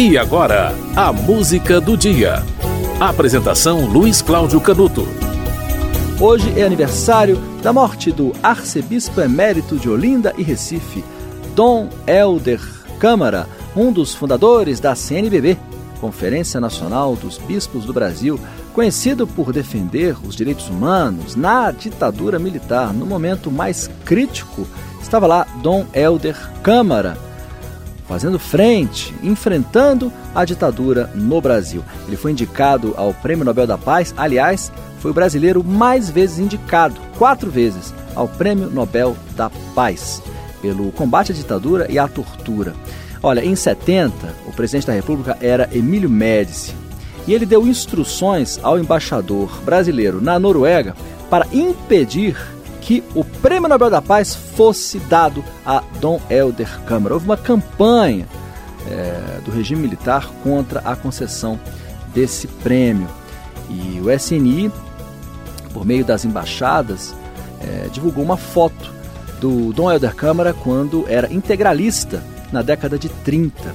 E agora, a música do dia. Apresentação Luiz Cláudio Canuto. Hoje é aniversário da morte do arcebispo emérito de Olinda e Recife, Dom Helder Câmara, um dos fundadores da CNBB, Conferência Nacional dos Bispos do Brasil, conhecido por defender os direitos humanos na ditadura militar. No momento mais crítico, estava lá Dom Helder Câmara, fazendo frente, enfrentando a ditadura no Brasil. Ele foi indicado ao Prêmio Nobel da Paz, aliás, foi o brasileiro mais vezes indicado, quatro vezes, ao Prêmio Nobel da Paz, pelo combate à ditadura e à tortura. Olha, em 70, o presidente da República era Emílio Médici, e ele deu instruções ao embaixador brasileiro na Noruega para impedir que o Prêmio Nobel da Paz fosse dado a Dom Helder Câmara. Houve uma campanha é, do regime militar contra a concessão desse prêmio. E o SNI, por meio das embaixadas, é, divulgou uma foto do Dom Helder Câmara quando era integralista na década de 30.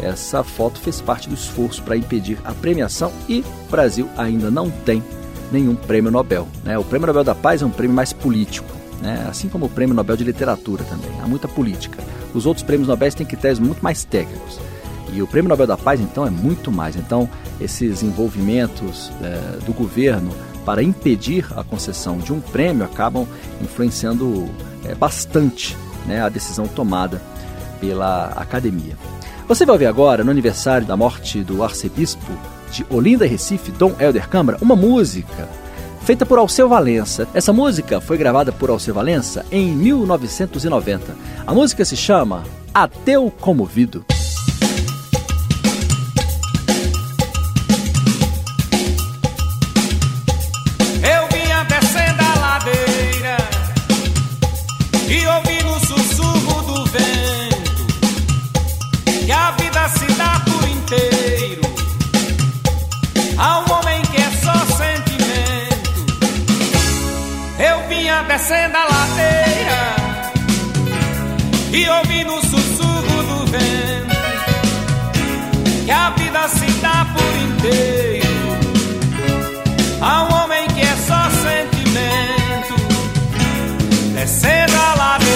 Essa foto fez parte do esforço para impedir a premiação e o Brasil ainda não tem nenhum prêmio Nobel. Né? O Prêmio Nobel da Paz é um prêmio mais político, né? assim como o Prêmio Nobel de Literatura também. Há muita política. Os outros prêmios Nobel têm critérios muito mais técnicos. E o Prêmio Nobel da Paz, então, é muito mais. Então, esses envolvimentos é, do governo para impedir a concessão de um prêmio acabam influenciando é, bastante né, a decisão tomada pela academia. Você vai ouvir agora, no aniversário da morte do arcebispo de Olinda Recife, Dom Helder Câmara, uma música feita por Alceu Valença. Essa música foi gravada por Alceu Valença em 1990. A música se chama Ateu Comovido. Descendo a ladeira e ouvindo o sussurro do vento que a vida se dá por inteiro. A um homem que é só sentimento descendo a ladeira,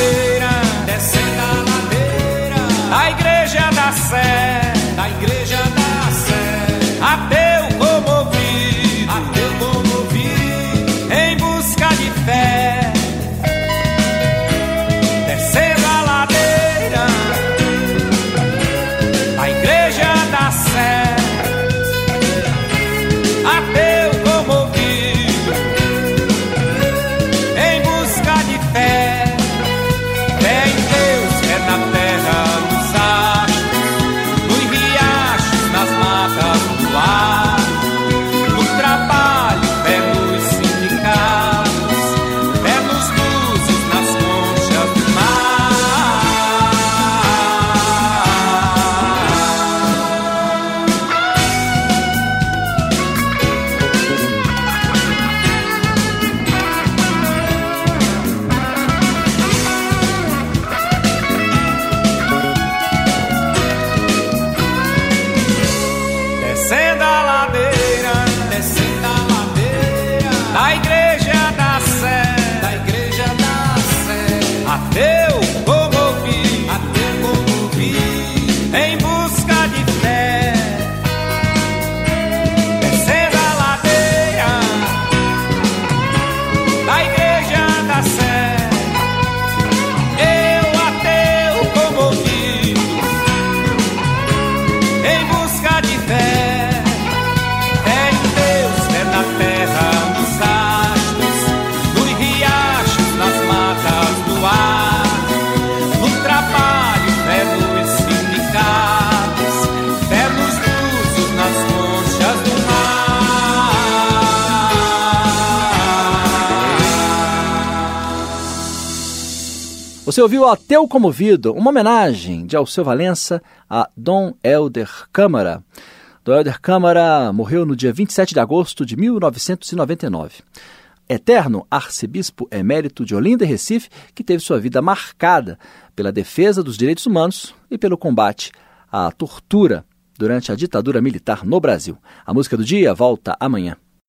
Você ouviu Ateu Comovido, uma homenagem de Alceu Valença a Dom Helder Câmara. Dom Helder Câmara morreu no dia 27 de agosto de 1999. Eterno arcebispo emérito de Olinda e Recife, que teve sua vida marcada pela defesa dos direitos humanos e pelo combate à tortura durante a ditadura militar no Brasil. A música do dia volta amanhã.